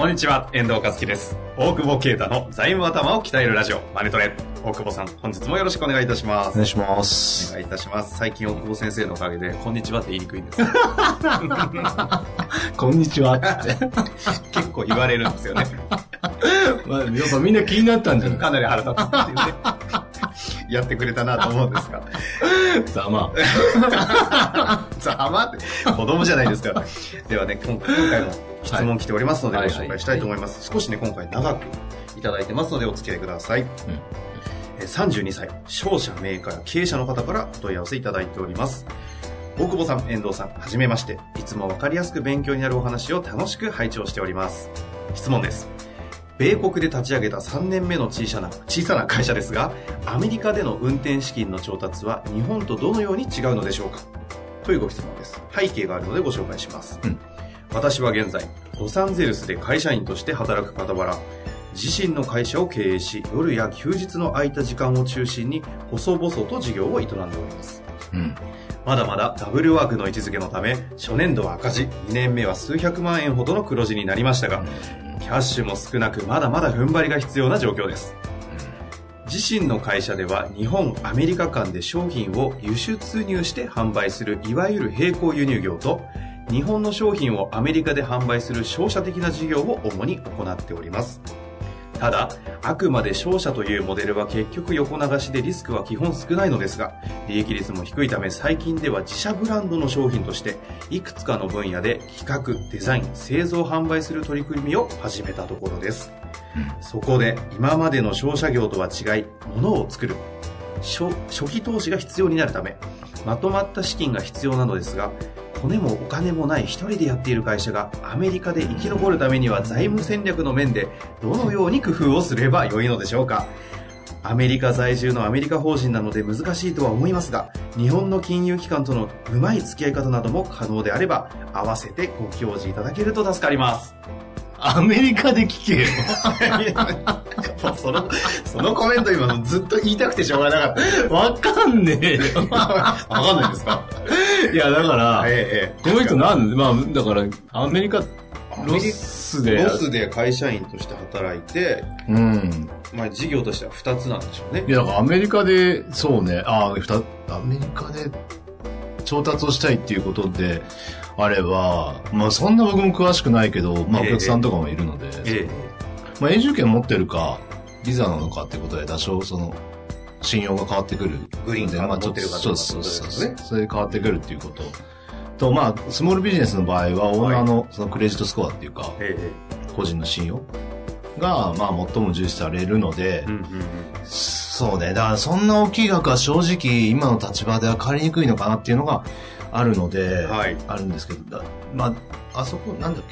こんにちは、遠藤和樹です。大久保啓太の財務頭を鍛えるラジオ、マネトレ。大久保さん、本日もよろしくお願いいたします。お願いします。お願いいたします。最近大久保先生のおかげで、こんにちはって言いにくいんです。こんにちはって。結構言われるんですよね。まあ、やっぱみんな気になったんじゃない？かなり腹立つっていうね。やってくれたなと思うんですが。ざま ざまって、子供じゃないですから。ではね、今今回も質問来ておりますので、はいご紹介したいと思います。少しね、今回長くいただいてますので、お付き合いください。えー32歳、商社、メーカー、経営者の方からお問い合わせいただいております。大久保さん、遠藤さん、はじめまして。いつもわかりやすく勉強になるお話を楽しく拝聴しております。質問です。米国で立ち上げた3年目の小さな小さな会社ですが、アメリカでの運転資金の調達は日本とどのように違うのでしょうか？というご質問です。背景があるのでご紹介します。うん私は現在、ロサンゼルスで会社員として働く傍ら、自身の会社を経営し、夜や休日の空いた時間を中心に、細々と事業を営んでおります。うん。まだまだダブルワークの位置づけのため、初年度は赤字、2年目は数百万円ほどの黒字になりましたが、キャッシュも少なく、まだまだ踏ん張りが必要な状況です。自身の会社では日本、アメリカ間で商品を輸出入して販売するいわゆる並行輸入業と日本の商品をアメリカで販売する商社的な事業を主に行っております。ただ、あくまで商社というモデルは結局横流しでリスクは基本少ないのですが、利益率も低いため最近では自社ブランドの商品として、いくつかの分野で企画、デザイン、製造、販売する取り組みを始めたところです。そこで、今までの商社業とは違い、物を作る。初初期投資が必要になるため、まとまった資金が必要なのですが、骨もお金もない一人でやっている会社がアメリカで生き残るためには財務戦略の面でどのように工夫をすればよいのでしょうかアメリカ在住のアメリカ法人なので難しいとは思いますが、日本の金融機関とのうまい付き合い方なども可能であれば、合わせてご教示いただけると助かります。アメリカで聞けよ。も うその、そのコメント今のずっと言いたくてしょうがなかった。わかんねえよ。わかんないですか？いや、だから、ええこの人なん？まあ、だから、アメリカ、ロスで、ロスで会社員として働いて、うん。まあ事業としては2つなんでしょうねい。や、だからアメリカで、そうね、ああ、ふた、アメリカで調達をしたいっていうことで、あれば、まあそんな僕も詳しくないけど、まあおええ客さんとかもいるので、えまあ永住権持ってるか、ビザなのかってことで多少その、信用が変わってくる。グリーンカードまあちょっとそうどうそうそう。それで変わってくるっていうこと。と、まあ、スモールビジネスの場合は、オーナーのそのクレジットスコアっていうか、え個人の信用が、まあ、最も重視されるので、うんうんうんそうね。だから、そんな大きい額は正直、今の立場では借りにくいのかなっていうのがあるので、はいあるんですけど、だまあ、あそこ、なんだっ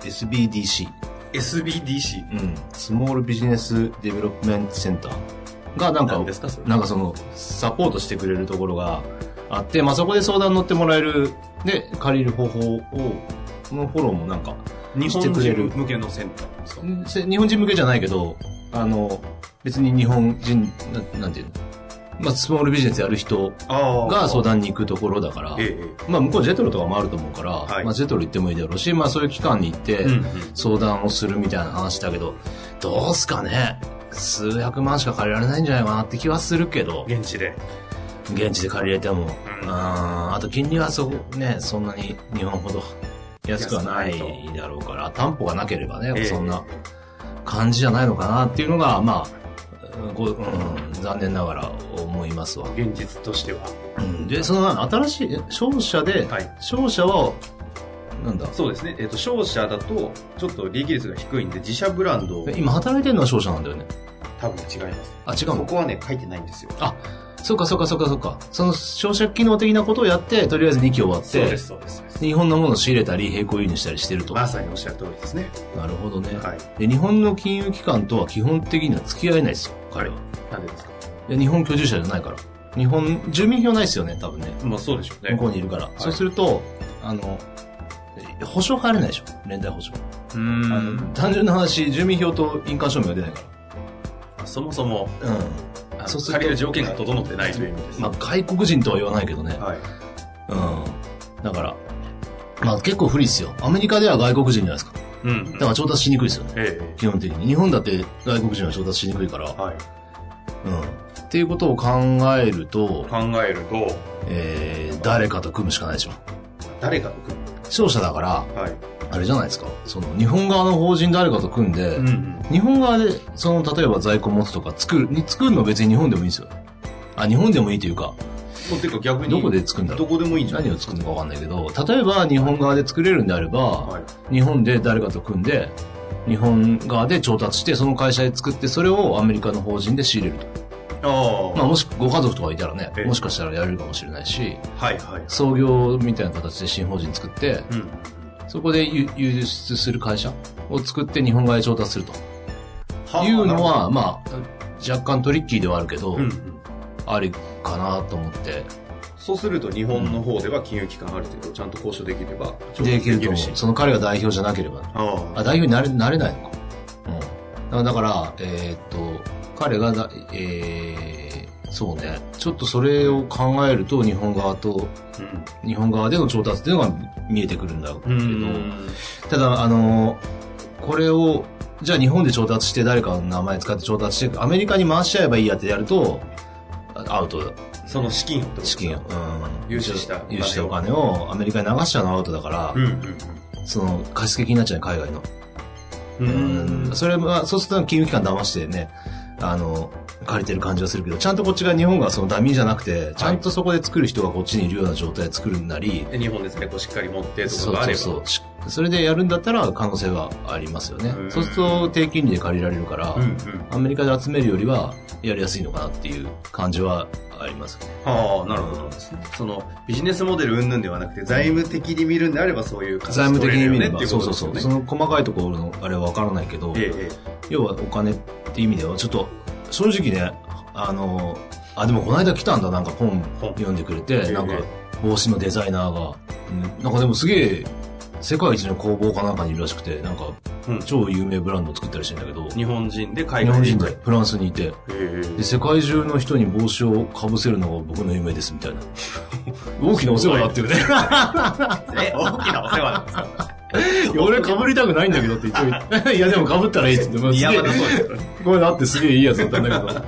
け ?SBDC。SBDC。うん。スモールビジネスデベロップメントセンターが、なんか、何ですかそれ？なんかその、サポートしてくれるところがあって、まあ、そこで相談乗ってもらえる、で、借りる方法を、そのフォローもなんか、日してくれる向けのセンターですか？せ日本人向けじゃないけど、あの、別に日本人、ななんていうの？まあ、スモールビジネスやる人あが相談に行くところだから、ええまあ、向こうジェトロとかもあると思うから、はい。まあ、ジェトロ行ってもいいだろうし、まあ、そういう機関に行って相談をするみたいな話だけど、どうすかね？数百万しか借りられないんじゃないかなって気はするけど、現地で。現地で借りれても、うん。ああと金利はそこね、そんなに日本ほど安くはないだろうから、担保がなければね、ええそんな感じじゃないのかなっていうのが、まあ、ごうん、残念ながら思いますわ。現実としては。うん、で、その新しい、商社で、はい商社は、なんだ？そうですね。えっ、と、商社だと、ちょっと利益率が低いんで、自社ブランドをえ今働いてるのは商社なんだよね。多分違います。あ、違うの？そこはね、書いてないんですよ。そうかそうかそうかそうか。その消費者機能的なことをやって、とりあえず2期終わってそうで、す、そうです。日本のものを仕入れたり、並行輸入したりしてると。まさにおっしゃる通りですね。なるほどね。はい。で、日本の金融機関とは基本的には付き合えないですよ、彼は。なんでですか？いや、日本居住者じゃないから。日本、住民票ないですよね、多分ね。まあそうでしょうね。向こうにいるから。そうすると、あの、え保証入れないでしょ連帯保証。うーあの単純な話、住民票と印鑑証明が出ないかそもそも、ら。うん。あのそうすると借りる条件が整ってないという意味です。まあ、外国人とは言わないけどね。はい。うん。だから、まあ結構不利ですよ。アメリカでは外国人じゃないですか。うん。だから調達しにくいですよね。え基本的に。日本だって外国人は調達しにくいから。えはい。うん。っていうことを考えると、考えると、えー、誰かと組むしかないでしょ。誰かと組勝者だから、む。はい。あれじゃないですか。その、日本側の法人誰かと組んで、ん。日本側で、その、例えば在庫持つとか作る、に作るの別に日本でもいいんですよ。あ、日本でもいいというか、もうてか逆に、どこで作るんだろうどこでもいいんじゃない？何を作るのかわかんないけど、例えば日本側で作れるんであれば、はい。日本で誰かと組んで、日本側で調達して、その会社で作って、それをアメリカの法人で仕入れると。ああ。まあもしご家族とかいたらねえ、えもしかしたらやれるかもしれないし、はいはい。創業みたいな形で新法人作って、うん。そこで輸輸出する会社を作って日本側で調達するというのは、まあ、若干トリッキーではあるけど、うんうん。ありかなと思って、そうすると日本の方では金融機関ある程度ちゃんと交渉できれば、できると思しう。。その彼が代表じゃなければ。ああ、代表になれ、なれないのか。うん。だから、だからえーっと、彼がだ、えー、そうね。ちょっとそれを考えると、日本側と、あ。日本側での調達っていうのが見えてくるんだけど、うん。ただ、あの、これを、じゃあ日本で調達して誰かの名前使って調達して、アメリカに回しちゃえばいいやってやると、あアウトだ。その資金を資金を。うん。融資したお金を融資したお金をアメリカに流しちゃうのアウトだから、うんうんその貸付金になっちゃう海外の。うん。うん。それは、そうすると金融機関騙してね、あの、借りてる感じはするけど、ちゃんとこっちが日本がそのダミーじゃなくて、ちゃんとそこで作る人がこっちにいるような状態で作るなり、で日本で在庫しっかり持ってとかそうがあれば。そうそうし。それでやるんだったら可能性はありますよねう。んそうすると低金利で借りられるから、うんうん。アメリカで集めるよりはやりやすいのかなっていう感じはありますね。はあ、なるほどですね。その、ビジネスモデル云々ではなくて、財務的に見るんであればそういう形財務的に見れば、取そうそうそう。その細かいところのあれはわからないけど、えええ要はお金って意味では、ちょっと、正直ね、あの、あ、でもこの間来たんだ、なんか本本読んでくれえて、えなんか帽子のデザイナーが、うんなんかでもすげえ、世界一の工房かなんかにいるらしくて、なんかうん超有名ブランドを作ったりしてんだけど、日本人で海日本人でフランスにいて、えで、世界中の人に帽子をかぶせるのが僕の夢ですみたいな。大きなお世話だっていうね。ええ、大きなお世話なんですか？いや俺被りたくないんだけどって言って。いやでも被ったらいいっつって。まあすげえそうです。これだってすげえいいやつだったんだけど。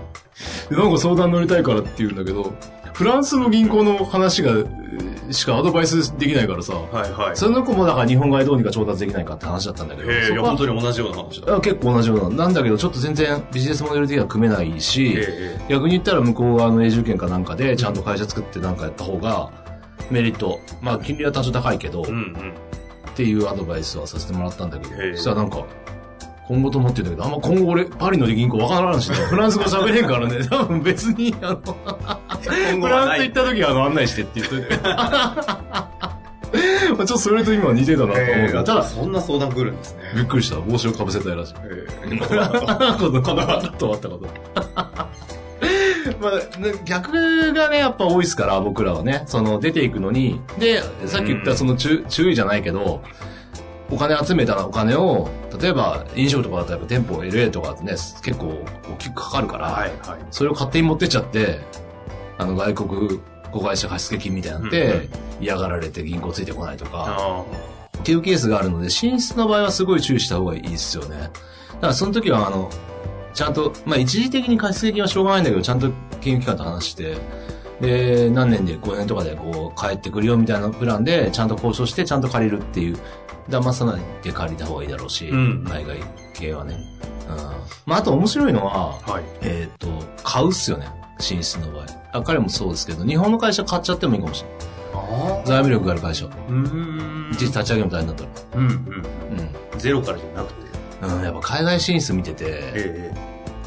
でなんか相談乗りたいからって言うんだけど、フランスの銀行の話が、えーしかアドバイスできないからさ、はいはい。その子もだから日本側でどうにか調達できないかって話だったんだけど、ええ、いや、本当に同じような話だ。あ結構同じような。なんだけど、ちょっと全然ビジネスモデル的には組めないし、ええ逆に言ったら向こう側の永住権かなんかでちゃんと会社作ってなんかやった方が、メリット、まあ金利は多少高いけど、うんうん。っていうアドバイスはさせてもらったんだけど、そしたらなんか、今後と思ってるんだけど、あんま今後俺、パリの銀行わからんしね、フランス語喋れんからね、多分別に、あの、フランス行った時はあの案内してって言っといて。まあちょっとそれと今似てたなと思うけど、ええただ、そんな相談来るんですね。びっくりした。帽子をかぶせたいらしい。えこの、この、とあったこと。まあ、ね逆がね、やっぱ多いですから、僕らはね。その、出ていくのに。で、さっき言ったその注注意じゃないけど、お金集めたお金を、例えば飲食とかだっぱ店舗 LA とかね、結構大きくかかるから、はいはい。それを勝手に持ってっちゃって、あの外国子会社貸付金みたいになっうん嫌がられて銀行ついてこないとか、あっていうケースがあるので、進出の場合はすごい注意した方がいいですよね。だからその時は、あの、ちゃんと、まあ一時的に貸付金はしょうがないんだけど、ちゃんと金融機関と話して、で、何年で5年とかでこう、帰ってくるよみたいなプランで、ちゃんと交渉して、ちゃんと借りるっていう、騙さないで借りた方がいいだろうし、うん海外系はね。うん。まああと面白いのは、あ。はい。えっ、と、買うっすよね。進出の場合。あ、彼もそうですけど、日本の会社買っちゃってもいいかもしれない。あ財務力がある会社。うーん一時立ち上げも大変だったら。うんうん。うん。ゼロからじゃなくて。うん、やっぱ海外進出見てて、え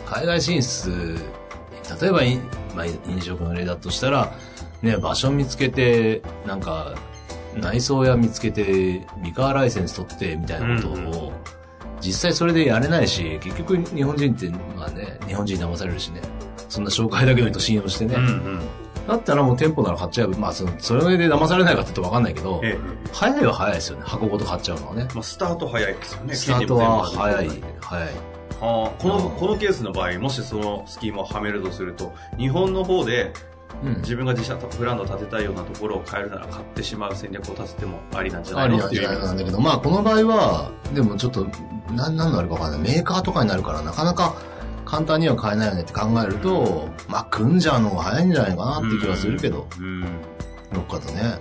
海外進出、例えばまあ、飲食の例だとしたら、ね、場所見つけて、なんか、内装屋見つけて、ミカーライセンス取って、みたいなことを、実際それでやれないし、結局日本人って、まあね、日本人に騙されるしね、そんな紹介だけの人信用してね、うんうん。だったらもう店舗なら買っちゃえば、まあその、それで騙されないかって言うとわかんないけど、ええ。早いは早いですよね、箱ごと買っちゃうのはね。まあ、スタート早いですよね。スタートは早い早い。はあ、この、このケースの場合、もしそのスキームをはめるとすると、日本の方でうん。自分が自社ブランドを立てたいようなところを変えるなら買ってしまう戦略を立ててもありなんじゃなあいの？っていうりなんじゃないなんだけど、まあこの場合は、でもちょっと、なん、なんのあるかわかんない。メーカーとかになるから、なかなか簡単には買えないよねって考えると、まあ組んじゃうのが早いんじゃないかなって気はするけど、うん。どっかとね。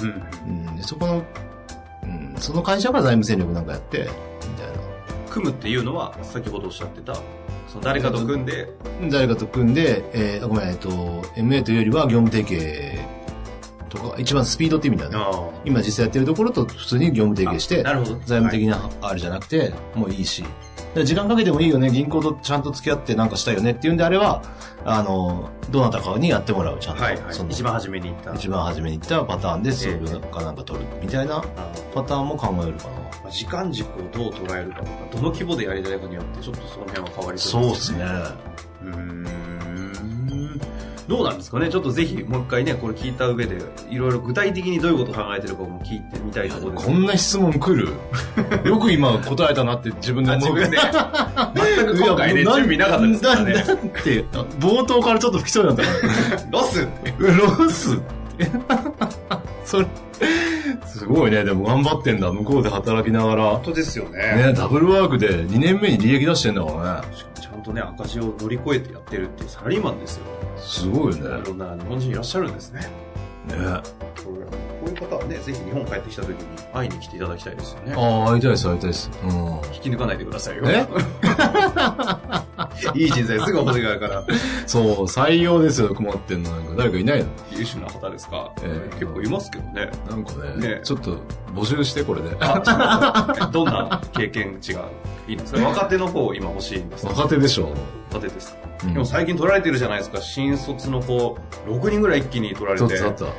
うん。うん。で、そこの、うん、その会社が財務戦略なんかやって、みたい組むっていうのは、先ほどおっしゃってた、その誰かと組んで、な。誰かと組んで、えー、ごめん、えっと、MA というよりは業務提携とか、一番スピードって意味だよね。あ今実際やってるところと普通に業務提携して、なるほど。財務的なあれじゃなくて、もういいし。で時間かけてもいいよね、銀行とちゃんと付き合ってなんかしたいよねっていうんであれば、あの、どなたかにやってもらう、ちゃんと。はいはいそ。の一番初めに言った。一番初めに言ったパターンで、数分かなんか取るみたいなあパターンも考えるかな。まあ時間軸をどう捉えるかとか、どの規模でやりたいかによって、ちょっとその辺は変わりそうでね。そうですすね。うーんどうなんですかね？ちょっとぜひもう一回ね、これ聞いた上で、いろいろ具体的にどういうことを考えてるかも聞いてみたいところです。こんな質問来る？よく今答えたなって自分で思う。あ自分で。全く今回ね、準備なかったですからね。だだって、冒頭からちょっと吹きそうになったから。ロス？ロス？それ、すごいね。でも頑張ってんだ。向こうで働きながら本。当ですよね。ね、ダブルワークで2年目に利益出してんだからね。んとね、赤字を乗り越えてやってるっていうサラリーマンですよ。すごいよね。いろんな日本人いらっしゃるんですね。ねこれこういう方はね、ぜひ日本帰ってきた時に会いに来ていただきたいですよね。ああ、会いたいです、会いたいです。うん。引き抜かないでくださいよ。え？いい人材すぐお手がから。そう、採用ですよ、困ってんの。なんか誰かいないの？優秀な方ですか、ええ結構いますけどね。なんかねねちょっと募集して、これで。あどんな経験値が？いいんですか若手の方今欲しいんですか？若手でしょ。若手ですか、うんでも最近取られてるじゃないですか。新卒の子、6人ぐらい一気に取られて。ちょっとだった。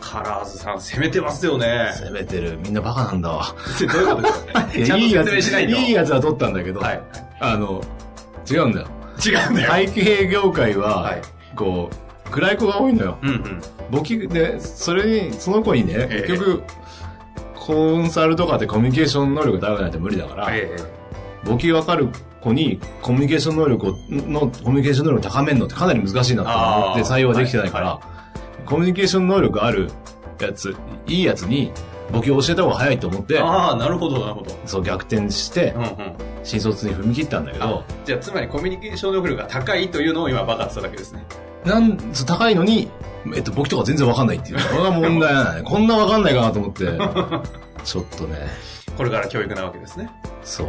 カラーズさん攻めてますよね。攻めてる。みんなバカなんだわ。どういうことですか？ちゃんといいやつ、説明しないと。いいやつは取ったんだけど、はい。あの、違うんだよ。違うんだよ。会計業界は、はいこう、暗い子が多いのよ。うんうん。簿記で、それに、その子にね、ええ結局、コンサルとかってコミュニケーション能力が高くないと無理だから、え簿記わかる子にコミュニケーション能力を、の、コミュニケーション能力を高めるのってかなり難しいなと思って採用はできてないから、はコミュニケーション能力あるやつ、いいやつに簿記を教えた方が早いと思ってえ、ああ、なるほど、なるほど。そう逆転してうん、うん。新卒に踏み切ったんだけど、じゃあ、つまりコミュニケーション能力が高いというのを今バカってただけですね。なん、高いのに、えっと、簿記とか全然わかんないっていう。これが問題なのね。こんなわかんないかなと思って、ちょっとね、これから教育なわけですね。そう。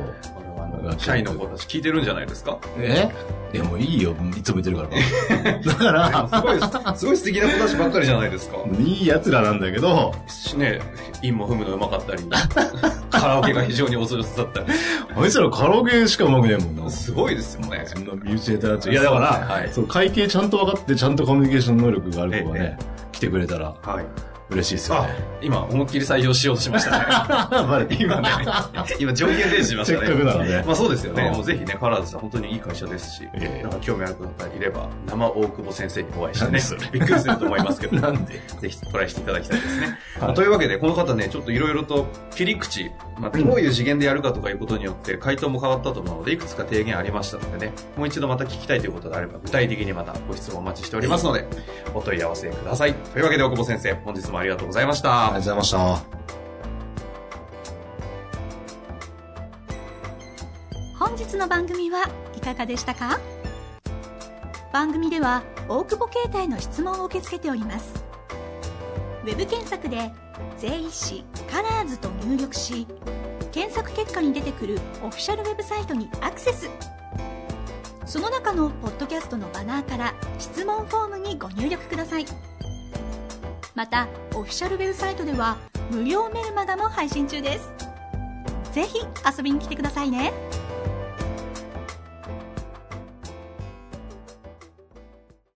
社員の子たち聞いてるんじゃないですか？え？でもいいよ、いつも言ってるから。だから、すごい、すごい素敵な子たちばっかりじゃないですか。いい奴らなんだけど、ね、韻も踏むのうまかったり、カラオケが非常にお上手だったり。あいつらカラオケしか上手くねえもんな。すごいですよね。そんな身内ネタやつ。いやだから、そう会計ちゃんと分かって、ちゃんとコミュニケーション能力がある子がね、来てくれたらはい。嬉しいですよあね。、今、思いっきり採用しようとしましたね。今ね、今上限停止しましたね。せっかくならねまあそうですよね。うんもうぜひね、カラーズさん本当にいい会社ですし、ええなんか興味ある方いれば、生大久保先生にお会いしてねびっくりすると思いますけど、なんで？ぜひトライしていただきたいですね。というわけで、この方ね、ちょっといろいろと切り口、まあ、どういう次元でやるかとかいうことによって回答も変わったと思うので、いくつか提言ありましたのでね、もう一度また聞きたいということであれば、具体的にまたご質問お待ちしておりますので、お問い合わせください。というわけで、大久保先生、本日もありがとうございました。ありがとうございました。本日の番組はいかがでしたか？番組では大久保携帯の質問を受け付けておりますウェブ検索で「税理士カラーズと入力し検索結果に出てくるオフィシャルウェブサイトにアクセスその中のポッドキャストのバナーから質問フォームにご入力くださいまたオフィシャルウェブサイトでは無料メルマガも配信中です。ぜひ遊びに来てくださいね。